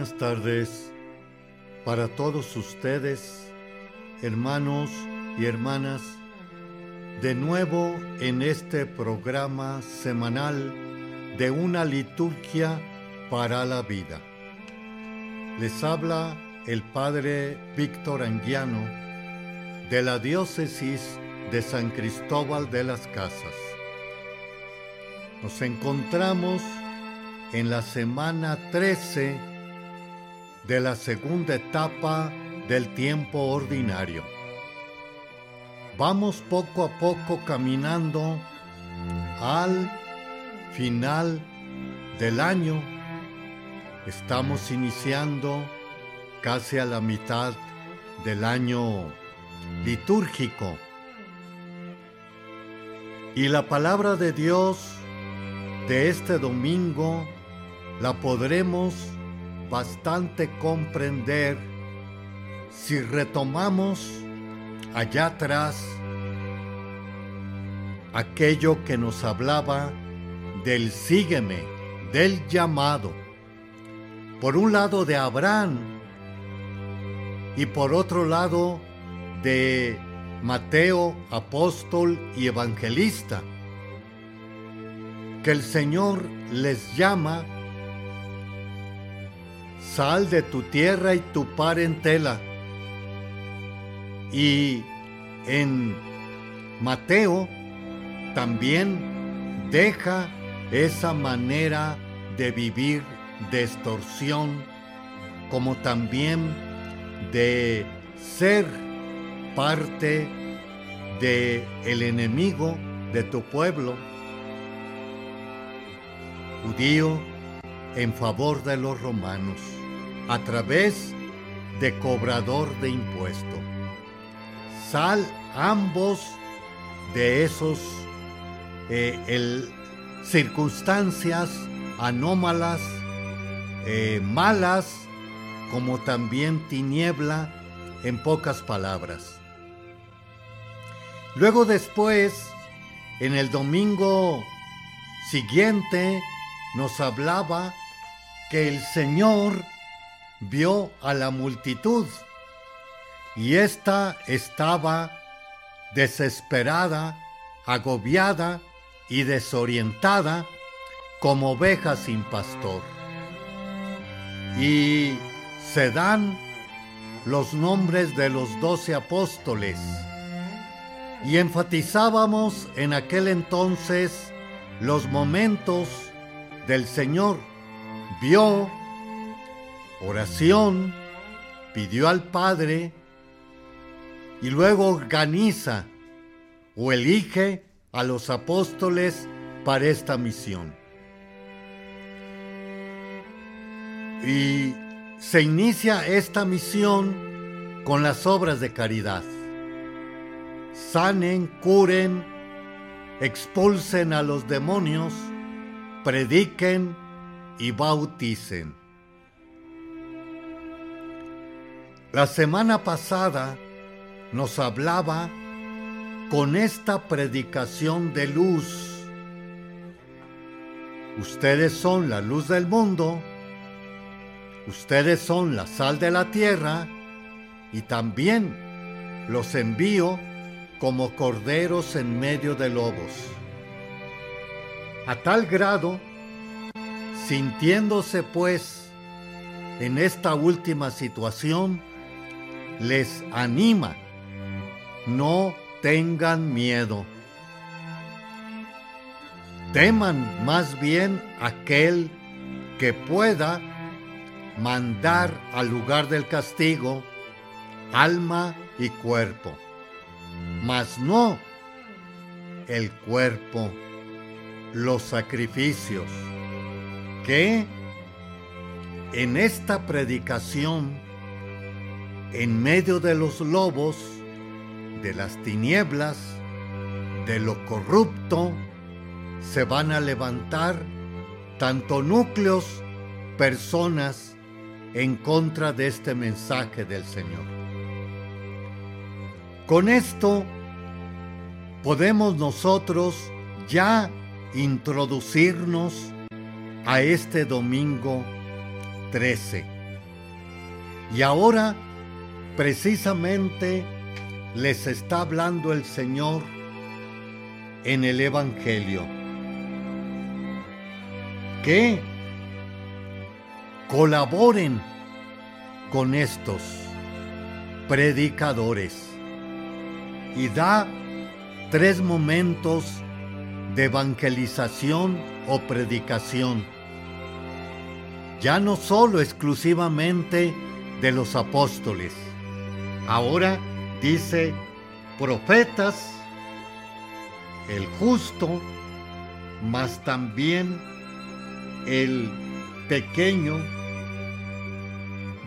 Buenas tardes para todos ustedes, hermanos y hermanas, de nuevo en este programa semanal de una liturgia para la vida. Les habla el Padre Víctor Anguiano de la Diócesis de San Cristóbal de las Casas. Nos encontramos en la semana 13 de la segunda etapa del tiempo ordinario. Vamos poco a poco caminando al final del año. Estamos iniciando casi a la mitad del año litúrgico. Y la palabra de Dios de este domingo la podremos bastante comprender si retomamos allá atrás aquello que nos hablaba del sígueme, del llamado. Por un lado de Abraham y por otro lado de Mateo, apóstol y evangelista, que el Señor les llama, sal de tu tierra y tu parentela. Y en Mateo también deja esa manera de vivir de extorsión, como también de ser parte de el enemigo de tu pueblo judío en favor de los romanos a través de cobrador de impuesto. Sal ambos de esos eh, circunstancias anómalas, eh, malas, como también tiniebla, en pocas palabras. Luego después, en el domingo siguiente, nos hablaba que el Señor vio a la multitud y ésta estaba desesperada, agobiada y desorientada como oveja sin pastor. Y se dan los nombres de los doce apóstoles. Y enfatizábamos en aquel entonces los momentos del Señor. Vio, oración, pidió al Padre y luego organiza o elige a los apóstoles para esta misión. Y se inicia esta misión con las obras de caridad. Sanen, curen, expulsen a los demonios, prediquen y bauticen. La semana pasada nos hablaba con esta predicación de luz. Ustedes son la luz del mundo, ustedes son la sal de la tierra. Y también los envío como corderos en medio de lobos. A tal grado, sintiéndose pues en esta última situación, les anima, no tengan miedo. Teman más bien aquel que pueda mandar al lugar del castigo alma y cuerpo, mas no el cuerpo los sacrificios, que en esta predicación, en medio de los lobos, de las tinieblas, de lo corrupto, se van a levantar tanto núcleos, personas en contra de este mensaje del Señor. Con esto podemos nosotros ya introducirnos a este domingo 13. Y ahora, precisamente, les está hablando el Señor en el Evangelio. Que colaboren con estos predicadores y da tres momentos de evangelización o predicación. Ya no solo exclusivamente de los apóstoles. Ahora dice profetas, el justo, mas también el pequeño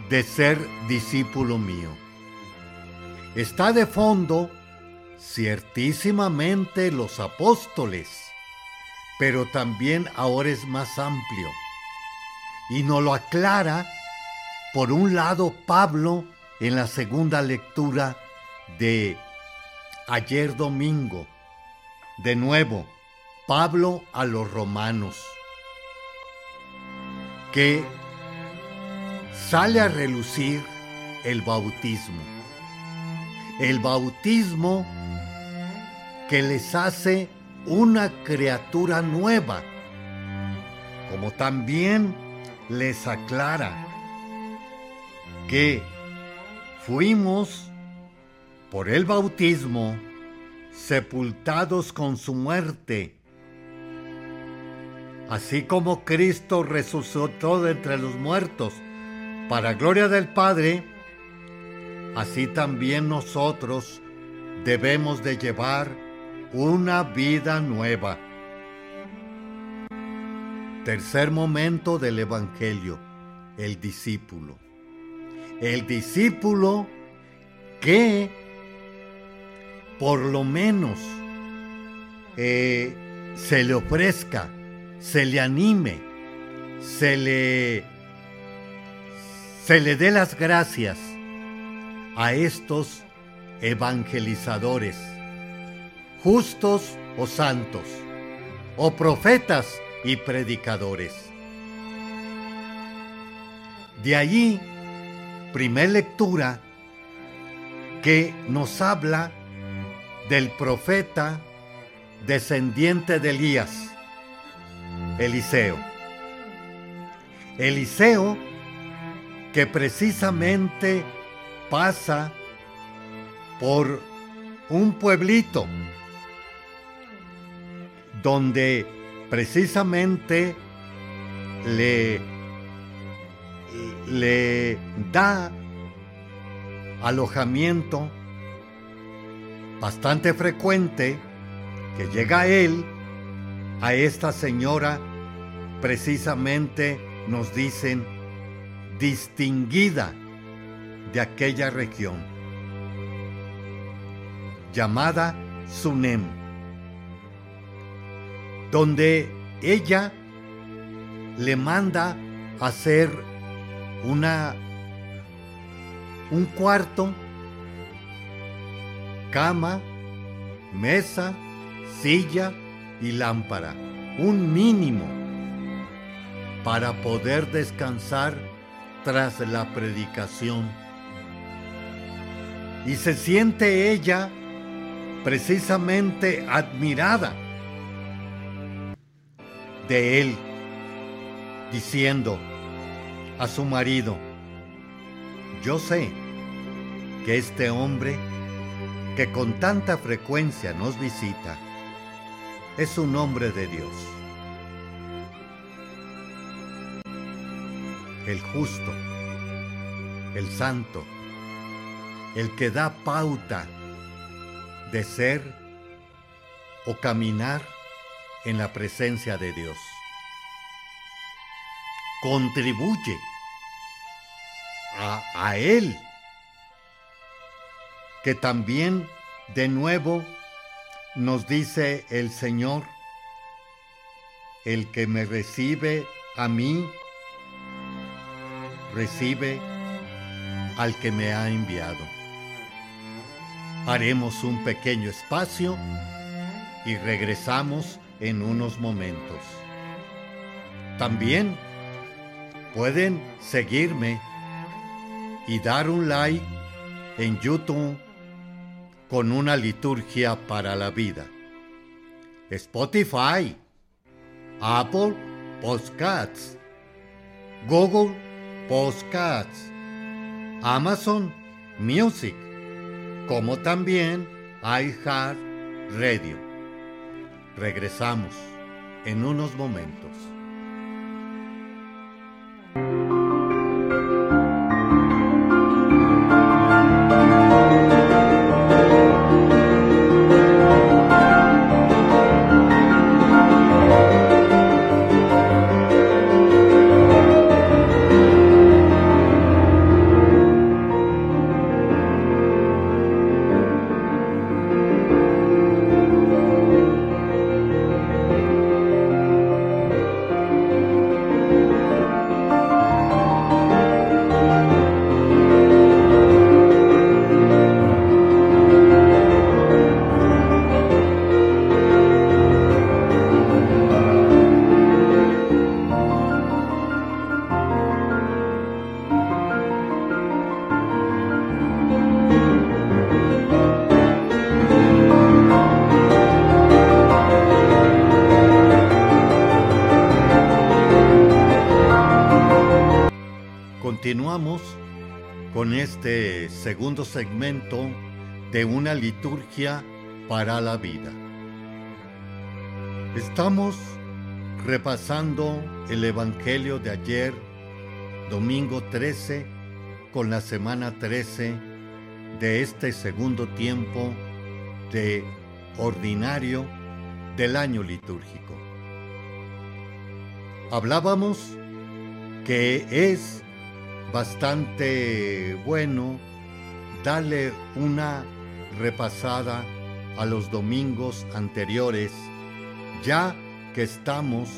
de ser discípulo mío. Está de fondo ciertísimamente los apóstoles, pero también ahora es más amplio. Y nos lo aclara, por un lado, Pablo en la segunda lectura de ayer domingo. De nuevo, Pablo a los romanos, que sale a relucir el bautismo. El bautismo que les hace una criatura nueva, como también les aclara que fuimos por el bautismo sepultados con su muerte, así como Cristo resucitó de entre los muertos para gloria del Padre, así también nosotros debemos de llevar una vida nueva. Tercer momento del Evangelio, el discípulo. El discípulo que por lo menos eh, se le ofrezca, se le anime, se le se le dé las gracias a estos evangelizadores, justos o santos, o profetas y predicadores. De allí, primer lectura que nos habla del profeta descendiente de Elías, Eliseo. Eliseo que precisamente pasa por un pueblito donde precisamente le, le da alojamiento bastante frecuente que llega él, a esta señora, precisamente nos dicen distinguida de aquella región, llamada Sunem, donde ella le manda hacer una un cuarto, cama, mesa, silla y lámpara, un mínimo para poder descansar tras la predicación. Y se siente ella precisamente admirada de él, diciendo a su marido, yo sé que este hombre que con tanta frecuencia nos visita es un hombre de Dios. el justo, el santo, el que da pauta de ser o caminar en la presencia de Dios. Contribuye a, a Él, que también de nuevo nos dice el Señor, el que me recibe a mí, recibe al que me ha enviado. Haremos un pequeño espacio y regresamos en unos momentos. También pueden seguirme y dar un like en YouTube con una liturgia para la vida. Spotify, Apple Podcasts, Google Podcasts, Amazon Music, como también iHeart Radio. Regresamos en unos momentos. Segmento de una liturgia para la vida. Estamos repasando el Evangelio de ayer, domingo 13, con la semana 13 de este segundo tiempo de ordinario del año litúrgico. Hablábamos que es bastante bueno darle una repasada a los domingos anteriores, ya que estamos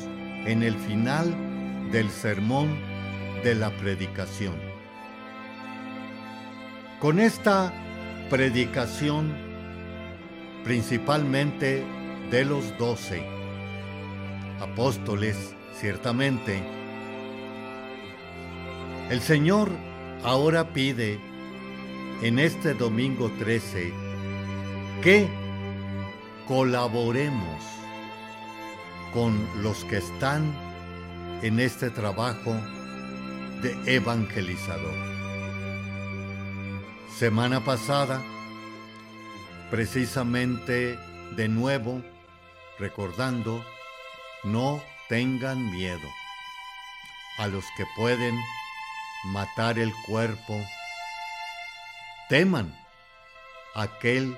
en el final del sermón de la predicación. Con esta predicación, principalmente de los doce apóstoles, ciertamente, el Señor ahora pide en este domingo 13 que colaboremos con los que están en este trabajo de evangelizador. Semana pasada, precisamente de nuevo, recordando, no tengan miedo a los que pueden matar el cuerpo, teman aquel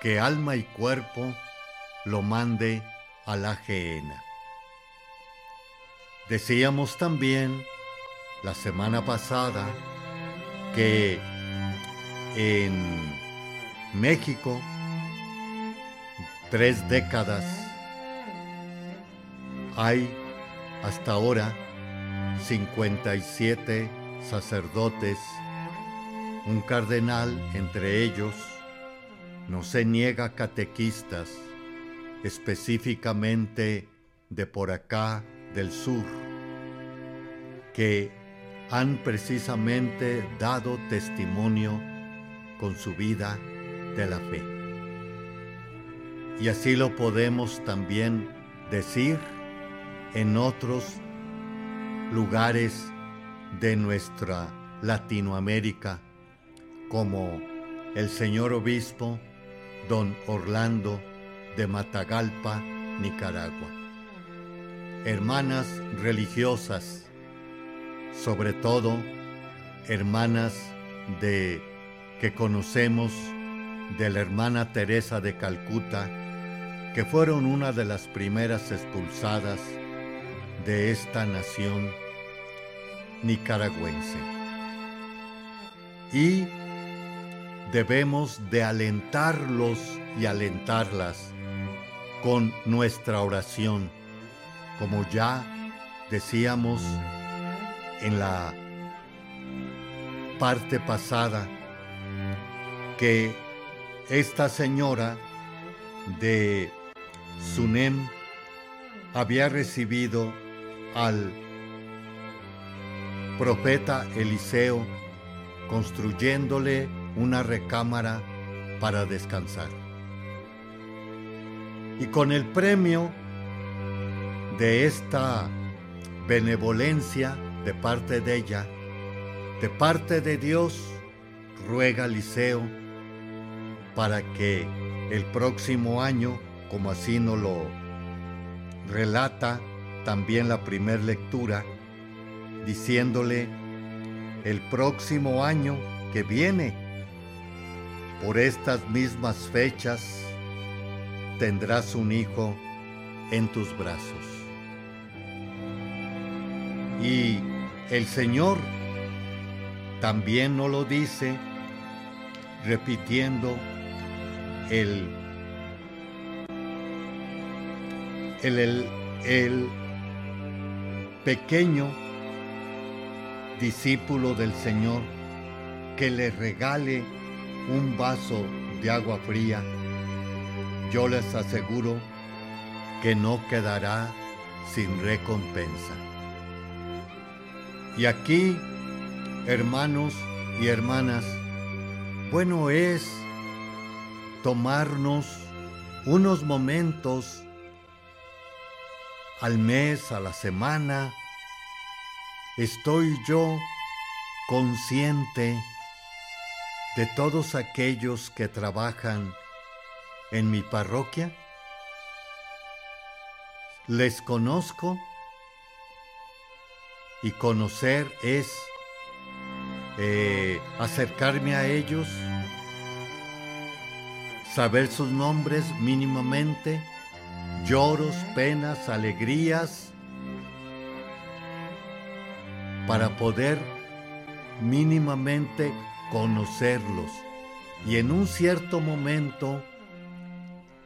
que alma y cuerpo lo mande a la gehenna. Decíamos también la semana pasada que en México, tres décadas, hay hasta ahora 57 sacerdotes, un cardenal entre ellos, no se niega catequistas, específicamente de por acá del sur, que han precisamente dado testimonio con su vida de la fe. Y así lo podemos también decir en otros lugares de nuestra Latinoamérica, como el señor obispo don Orlando de Matagalpa, Nicaragua. Hermanas religiosas, sobre todo hermanas de que conocemos de la hermana Teresa de Calcuta, que fueron una de las primeras expulsadas de esta nación nicaragüense. Y debemos de alentarlos y alentarlas con nuestra oración, como ya decíamos en la parte pasada, que esta señora de Sunem había recibido al profeta Eliseo construyéndole una recámara para descansar. Y con el premio de esta benevolencia de parte de ella, de parte de Dios, ruega Liceo para que el próximo año, como así nos lo relata también la primera lectura, diciéndole, el próximo año que viene, por estas mismas fechas, tendrás un hijo en tus brazos. Y el Señor también nos lo dice repitiendo el, el, el, el pequeño discípulo del Señor que le regale un vaso de agua fría, yo les aseguro que no quedará sin recompensa. Y aquí, hermanos y hermanas, bueno es tomarnos unos momentos al mes, a la semana, estoy yo consciente de todos aquellos que trabajan en mi parroquia? ¿Les conozco? Y conocer es eh, acercarme a ellos, saber sus nombres mínimamente, lloros, penas, alegrías, para poder mínimamente conocerlos y en un cierto momento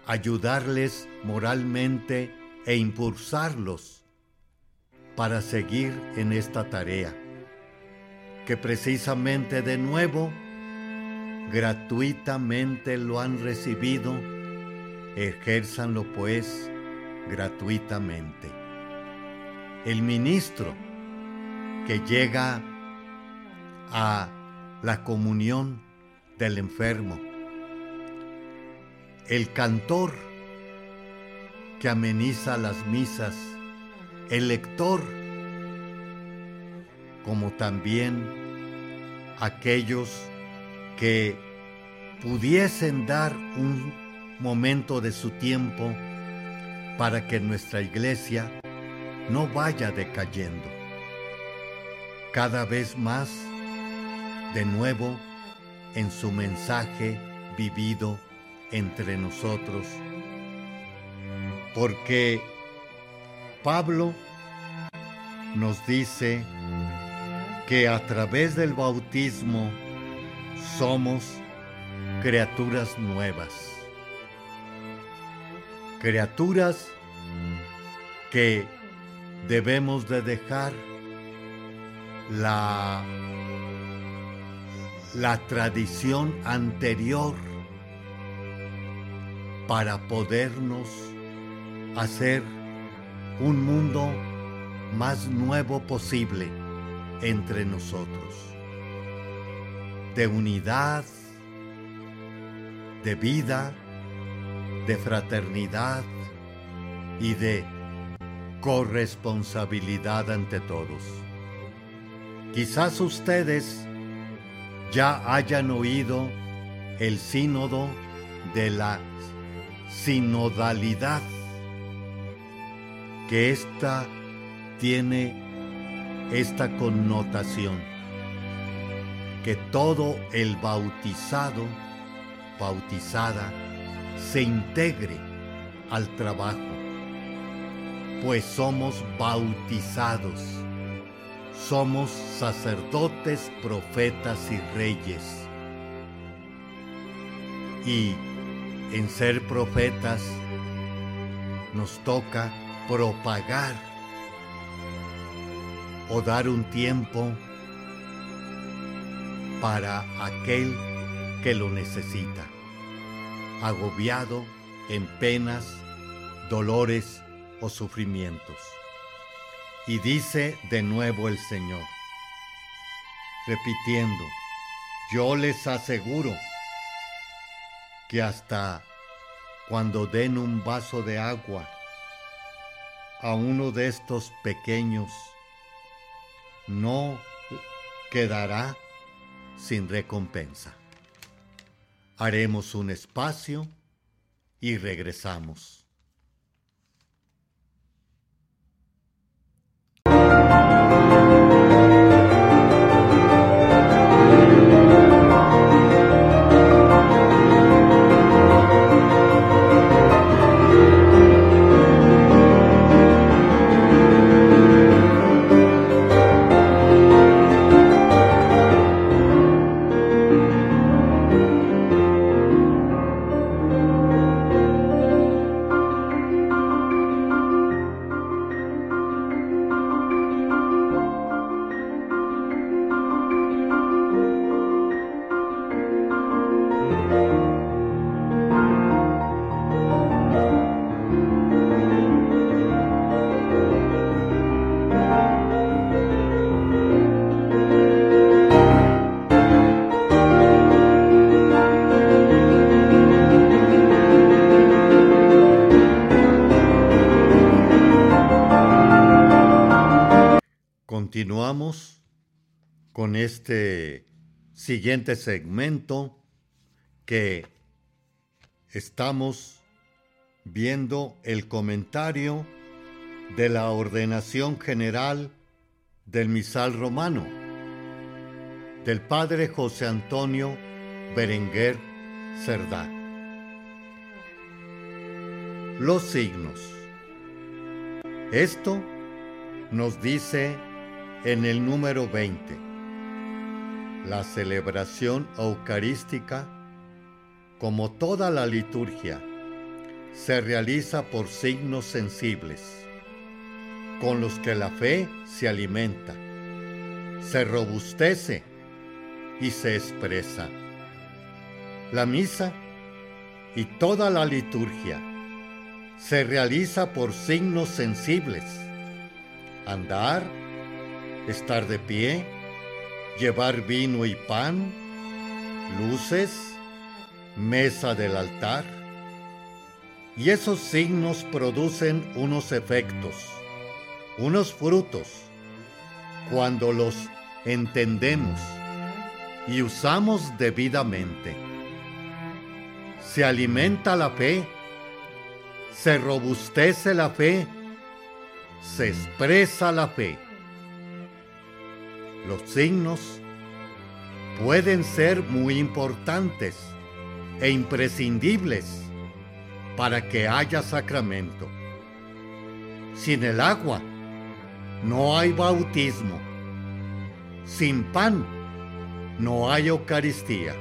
ayudarles moralmente e impulsarlos para seguir en esta tarea que precisamente de nuevo gratuitamente lo han recibido, ejérzanlo pues gratuitamente. El ministro que llega a la comunión del enfermo, el cantor que ameniza las misas, el lector, como también aquellos que pudiesen dar un momento de su tiempo para que nuestra iglesia no vaya decayendo. Cada vez más, de nuevo, en su mensaje vivido entre nosotros. Porque Pablo nos dice que a través del bautismo somos criaturas nuevas. Criaturas que debemos de dejar la, la tradición anterior para podernos hacer un mundo más nuevo posible entre nosotros, de unidad, de vida, de fraternidad y de corresponsabilidad ante todos. Quizás ustedes ya hayan oído el sínodo de la sinodalidad, que ésta tiene esta connotación, que todo el bautizado, bautizada, se integre al trabajo, pues somos bautizados, somos sacerdotes, profetas y reyes. Y en ser profetas nos toca propagar o dar un tiempo para aquel que lo necesita, agobiado en penas, dolores o sufrimientos. Y dice de nuevo el Señor, repitiendo, Yo les aseguro que hasta cuando den un vaso de agua a uno de estos pequeños, no quedará sin recompensa. Haremos un espacio y regresamos. Siguiente segmento que estamos viendo el comentario de la ordenación general del misal romano del padre José Antonio Berenguer Cerdá. Los signos. Esto nos dice en el número 20. La celebración eucarística, como toda la liturgia, se realiza por signos sensibles, con los que la fe se alimenta, se robustece y se expresa. La misa y toda la liturgia se realiza por signos sensibles, andar, estar de pie, llevar vino y pan, luces, mesa del altar. Y esos signos producen unos efectos, unos frutos, cuando los entendemos y usamos debidamente. Se alimenta la fe, se robustece la fe, se expresa la fe. Los signos pueden ser muy importantes e imprescindibles para que haya sacramento. Sin el agua no hay bautismo. Sin pan no hay Eucaristía.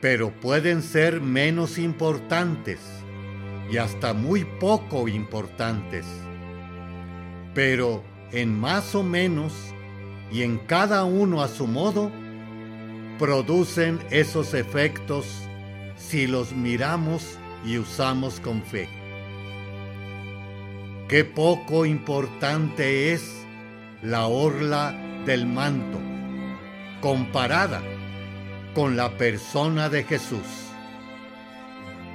Pero pueden ser menos importantes y hasta muy poco importantes. Pero en más o menos y en cada uno a su modo, producen esos efectos si los miramos y usamos con fe. Qué poco importante es la orla del manto comparada con la persona de Jesús.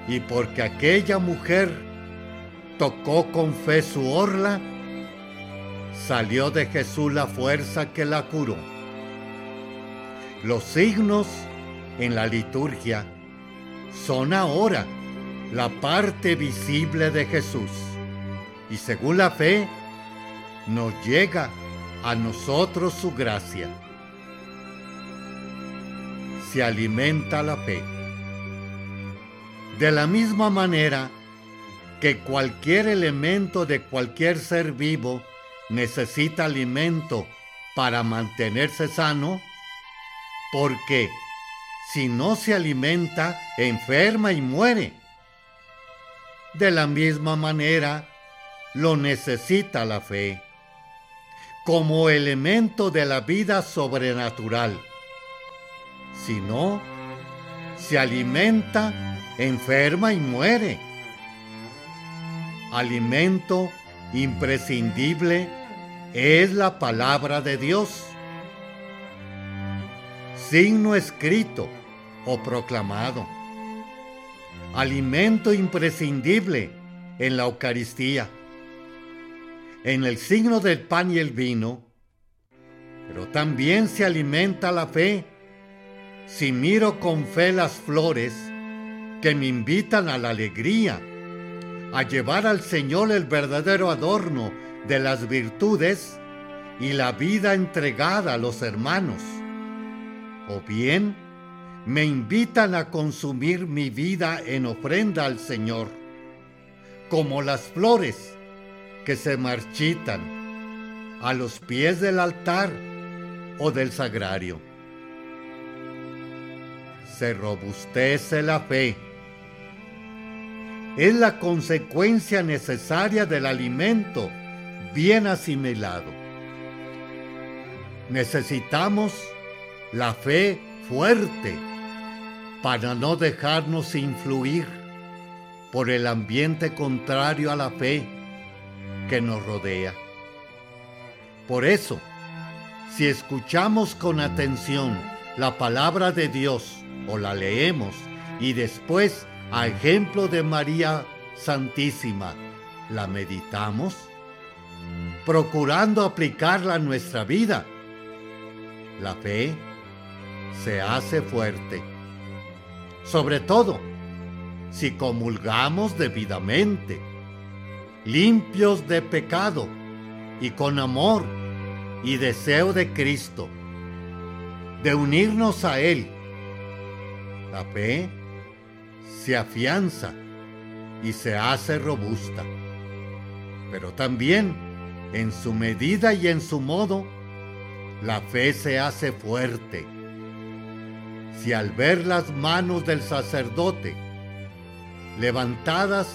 Y porque aquella mujer tocó con fe su orla, salió de Jesús la fuerza que la curó. Los signos en la liturgia son ahora la parte visible de Jesús y según la fe nos llega a nosotros su gracia. Se alimenta la fe. De la misma manera que cualquier elemento de cualquier ser vivo necesita alimento para mantenerse sano, porque si no se alimenta, enferma y muere. De la misma manera, lo necesita la fe, como elemento de la vida sobrenatural. Si no, se alimenta, enferma y muere. Alimento imprescindible es la palabra de Dios. signo escrito o proclamado, alimento imprescindible en la Eucaristía, en el signo del pan y el vino, pero también se alimenta la fe. Si miro con fe las flores que me invitan a la alegría, a llevar al Señor el verdadero adorno de las virtudes y la vida entregada a los hermanos. O bien, me invitan a consumir mi vida en ofrenda al Señor, como las flores que se marchitan a los pies del altar o del sagrario. Se robustece la fe. Es la consecuencia necesaria del alimento bien asimilado. Necesitamos la fe fuerte para no dejarnos influir por el ambiente contrario a la fe que nos rodea. Por eso, si escuchamos con atención la palabra de Dios o la leemos y después, a ejemplo de María Santísima, la meditamos, procurando aplicarla a nuestra vida, la fe se hace fuerte. Sobre todo, si comulgamos debidamente, limpios de pecado y con amor y deseo de Cristo, de unirnos a Él. La fe se afianza y se hace robusta, pero también en su medida y en su modo, la fe se hace fuerte. Si al ver las manos del sacerdote levantadas,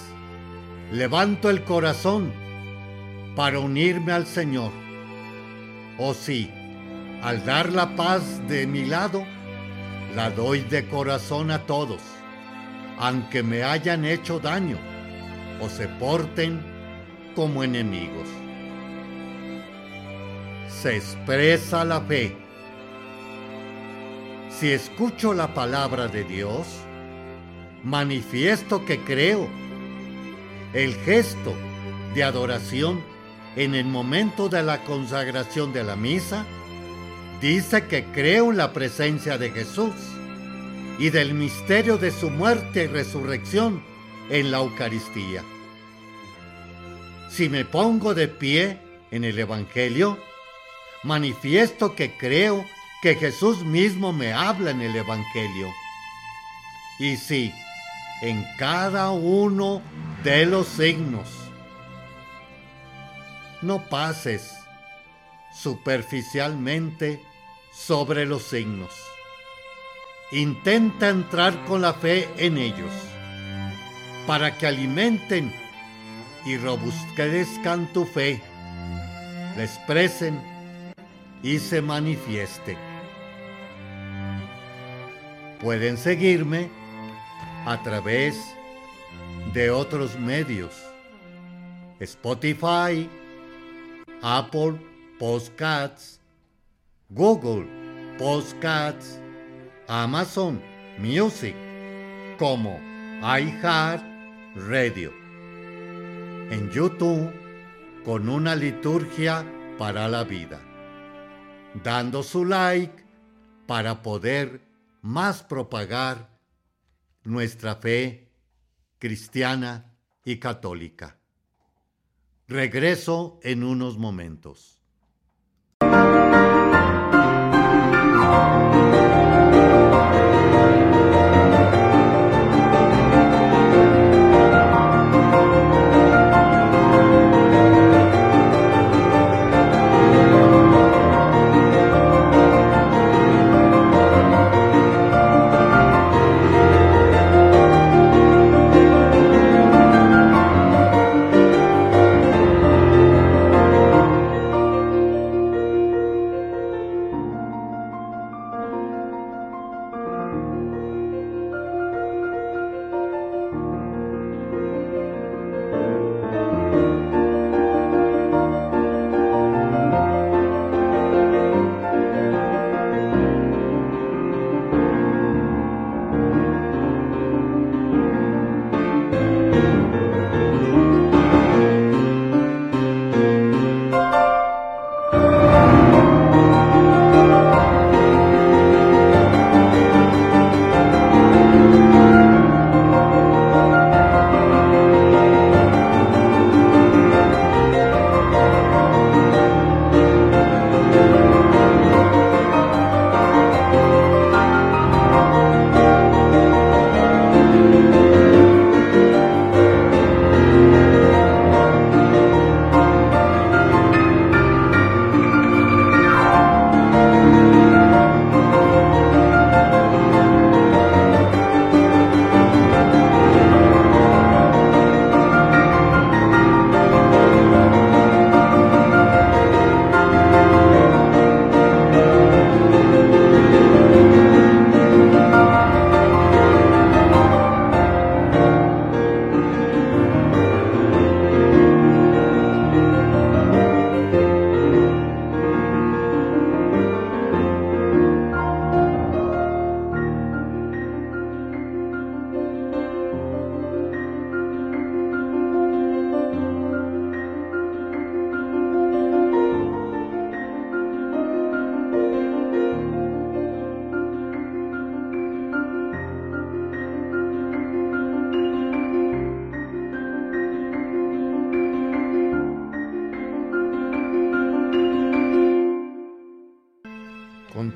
levanto el corazón para unirme al Señor, o si al dar la paz de mi lado, la doy de corazón a todos, aunque me hayan hecho daño o se porten como enemigos se expresa la fe. Si escucho la palabra de Dios, manifiesto que creo. El gesto de adoración en el momento de la consagración de la misa dice que creo en la presencia de Jesús y del misterio de su muerte y resurrección en la Eucaristía. Si me pongo de pie en el Evangelio, manifiesto que creo que Jesús mismo me habla en el Evangelio. Y sí, en cada uno de los signos. No pases superficialmente sobre los signos. Intenta entrar con la fe en ellos, para que alimenten y robustezcan tu fe, la expresen y se manifieste. Pueden seguirme a través de otros medios. Spotify, Apple Podcasts, Google Podcasts, Amazon Music, como iHeart Radio. En YouTube, con una liturgia para la vida dando su like para poder más propagar nuestra fe cristiana y católica. Regreso en unos momentos.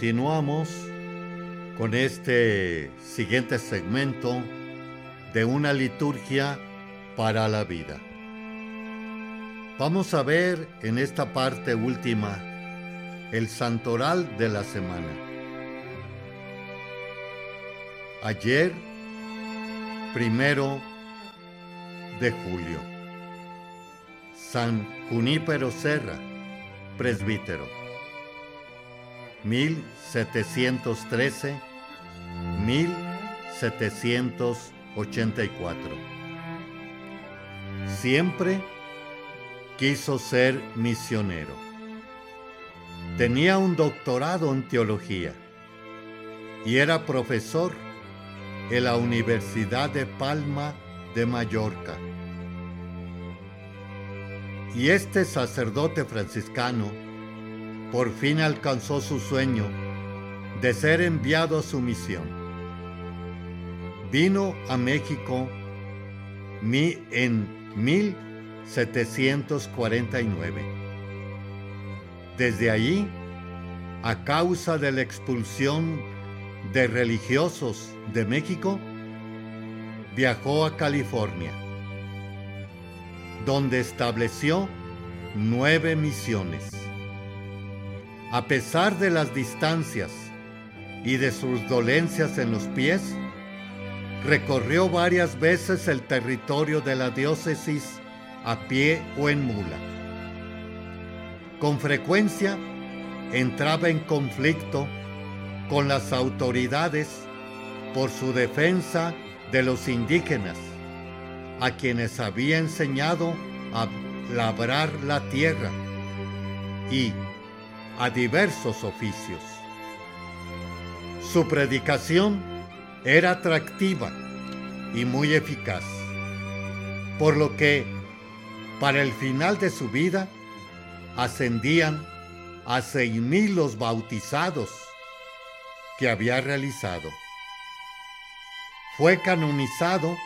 Continuamos con este siguiente segmento de una liturgia para la vida. Vamos a ver en esta parte última el santoral de la semana. Ayer, primero de julio, San Junípero Serra, presbítero. 1713 1784. Siempre quiso ser misionero. Tenía un doctorado en teología y era profesor en la Universidad de Palma de Mallorca. Y este sacerdote franciscano por fin alcanzó su sueño de ser enviado a su misión. Vino a México en 1749. Desde allí, a causa de la expulsión de religiosos de México, viajó a California, donde estableció nueve misiones. A pesar de las distancias y de sus dolencias en los pies, recorrió varias veces el territorio de la diócesis a pie o en mula. Con frecuencia entraba en conflicto con las autoridades por su defensa de los indígenas, a quienes había enseñado a labrar la tierra y a diversos oficios. Su predicación era atractiva y muy eficaz, por lo que para el final de su vida ascendían a seis mil los bautizados que había realizado. Fue canonizado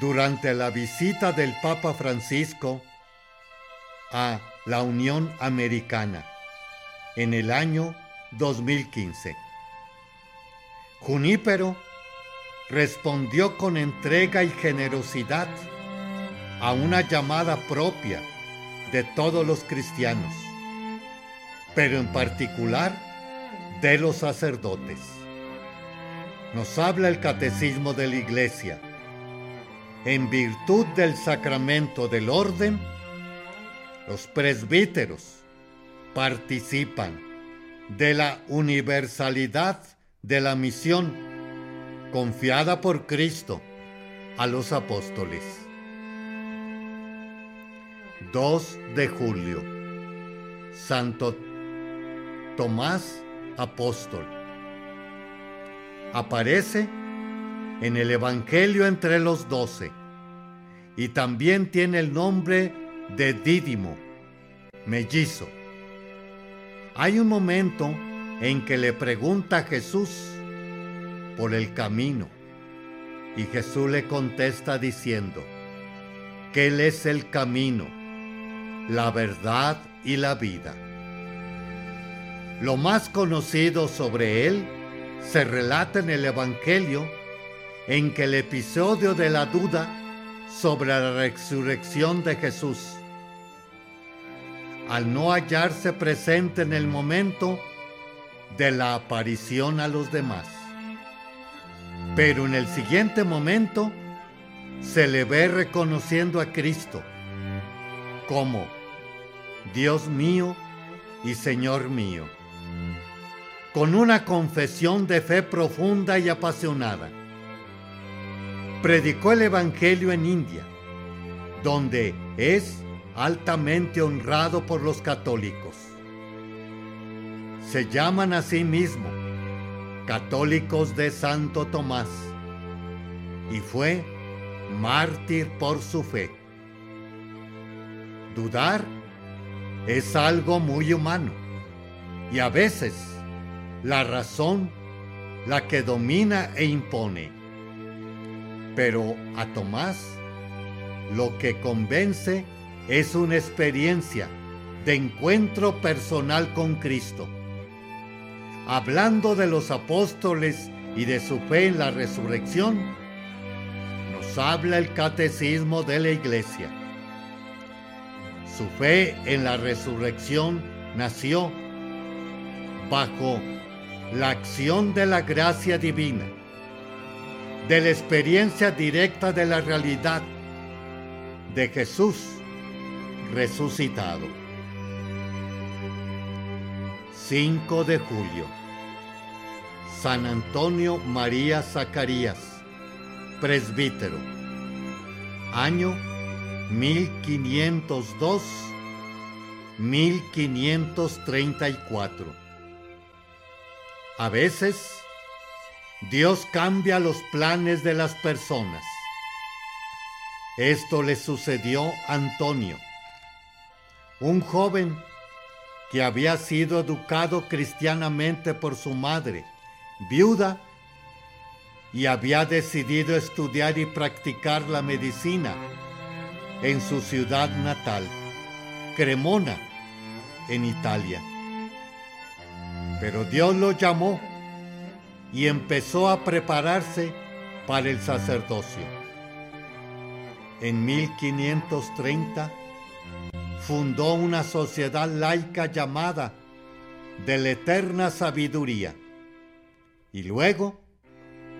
durante la visita del Papa Francisco a la Unión Americana en el año 2015. Junípero respondió con entrega y generosidad a una llamada propia de todos los cristianos, pero en particular de los sacerdotes. Nos habla el catecismo de la iglesia. En virtud del sacramento del orden, los presbíteros, participan de la universalidad de la misión confiada por Cristo a los apóstoles. 2 de julio. Santo Tomás Apóstol. Aparece en el Evangelio entre los doce y también tiene el nombre de Dídimo, mellizo. Hay un momento en que le pregunta a Jesús por el camino y Jesús le contesta diciendo que Él es el camino, la verdad y la vida. Lo más conocido sobre Él se relata en el Evangelio en que el episodio de la duda sobre la resurrección de Jesús al no hallarse presente en el momento de la aparición a los demás. Pero en el siguiente momento se le ve reconociendo a Cristo como Dios mío y Señor mío, con una confesión de fe profunda y apasionada. Predicó el Evangelio en India, donde es altamente honrado por los católicos. Se llaman a sí mismos católicos de Santo Tomás y fue mártir por su fe. Dudar es algo muy humano y a veces la razón la que domina e impone. Pero a Tomás lo que convence es una experiencia de encuentro personal con Cristo. hablando de los apóstoles y de su fe en la resurrección, nos habla el catecismo de la iglesia. Su fe en la resurrección nació bajo la acción de la gracia divina, de la experiencia directa de la realidad de Jesús resucitado. 5 de julio. San Antonio María Zacarías, presbítero. Año 1502-1534. A veces, Dios cambia los planes de las personas. Esto le sucedió a Antonio, un joven que había sido educado cristianamente por su madre, viuda, y había decidido estudiar y practicar la medicina en su ciudad natal, Cremona, en Italia. Pero Dios lo llamó y empezó a prepararse para el sacerdocio. En 1530 fundó una sociedad laica llamada de la Eterna Sabiduría y luego,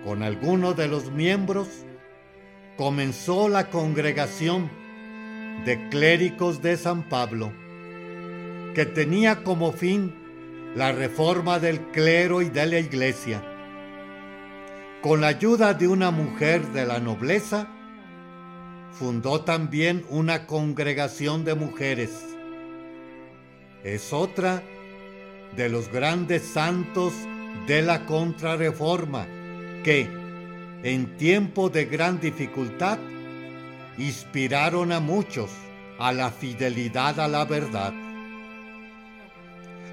con algunos de los miembros, comenzó la congregación de clérigos de San Pablo, que tenía como fin la reforma del clero y de la iglesia. Con la ayuda de una mujer de la nobleza, fundó también una congregación de mujeres. Es otra de los grandes santos de la contrarreforma que, en tiempo de gran dificultad, inspiraron a muchos a la fidelidad a la verdad.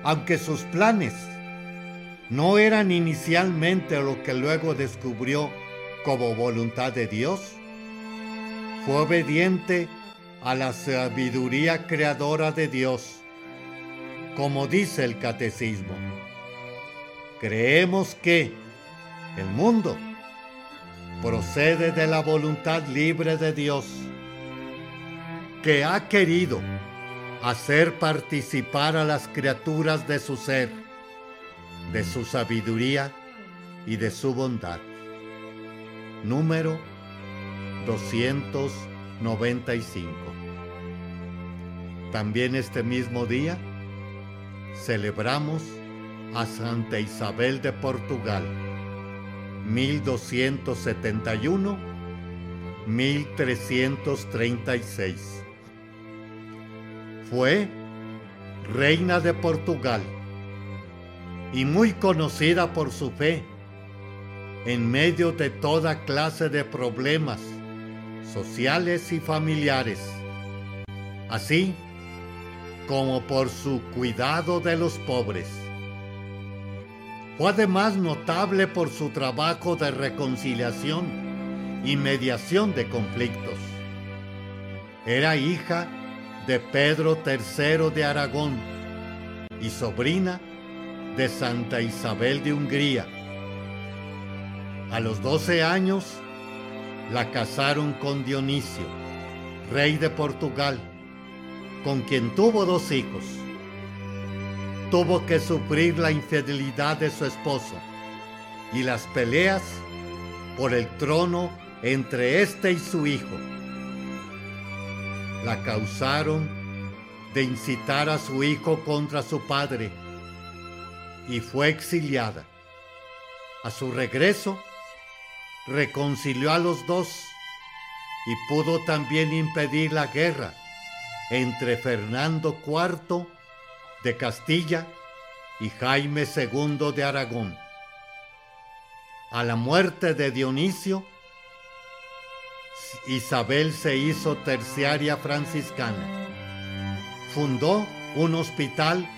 Aunque sus planes no eran inicialmente lo que luego descubrió como voluntad de Dios, fue obediente a la sabiduría creadora de Dios, como dice el catecismo. Creemos que el mundo procede de la voluntad libre de Dios, que ha querido hacer participar a las criaturas de su ser, de su sabiduría y de su bondad. Número 295. También este mismo día celebramos a Santa Isabel de Portugal, 1271-1336. Fue reina de Portugal y muy conocida por su fe en medio de toda clase de problemas sociales y familiares, así como por su cuidado de los pobres. Fue además notable por su trabajo de reconciliación y mediación de conflictos. Era hija de Pedro III de Aragón y sobrina de Santa Isabel de Hungría. A los 12 años la casaron con Dionisio, rey de Portugal, con quien tuvo dos hijos. Tuvo que sufrir la infidelidad de su esposo y las peleas por el trono entre éste y su hijo. La causaron de incitar a su hijo contra su padre y fue exiliada. A su regreso, reconcilió a los dos y pudo también impedir la guerra entre Fernando IV de Castilla y Jaime II de Aragón. A la muerte de Dionisio, Isabel se hizo terciaria franciscana. Fundó un hospital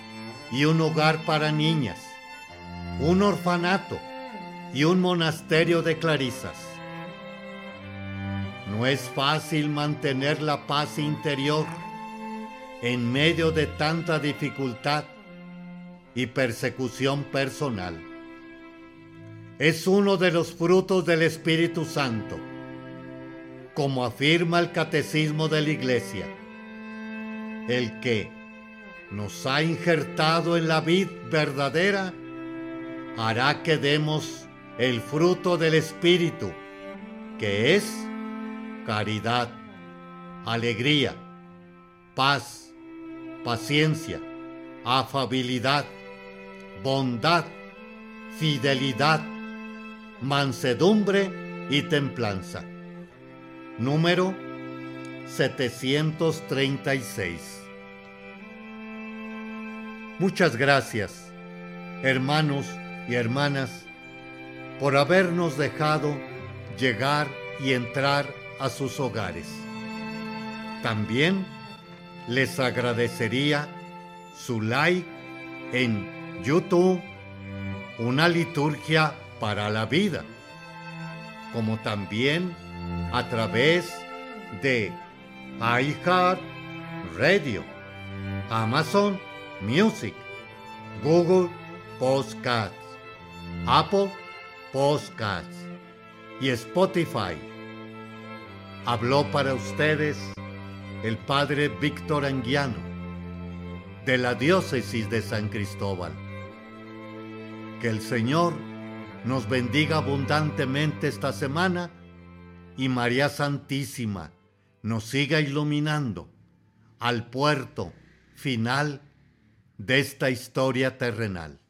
y un hogar para niñas, un orfanato y un monasterio de clarisas. No es fácil mantener la paz interior en medio de tanta dificultad y persecución personal. Es uno de los frutos del Espíritu Santo, como afirma el Catecismo de la Iglesia, el que nos ha injertado en la vid verdadera, hará que demos el fruto del Espíritu, que es caridad, alegría, paz, paciencia, afabilidad, bondad, fidelidad, mansedumbre y templanza. Número 736. Muchas gracias, hermanos y hermanas, por habernos dejado llegar y entrar a sus hogares. También les agradecería su like en YouTube, una liturgia para la vida, como también a través de iHeart Radio, Amazon Music, Google Podcasts, Apple Podcasts y Spotify. Habló para ustedes el Padre Víctor Anguiano de la Diócesis de San Cristóbal. Que el Señor nos bendiga abundantemente esta semana y María Santísima nos siga iluminando al puerto final de esta historia terrenal.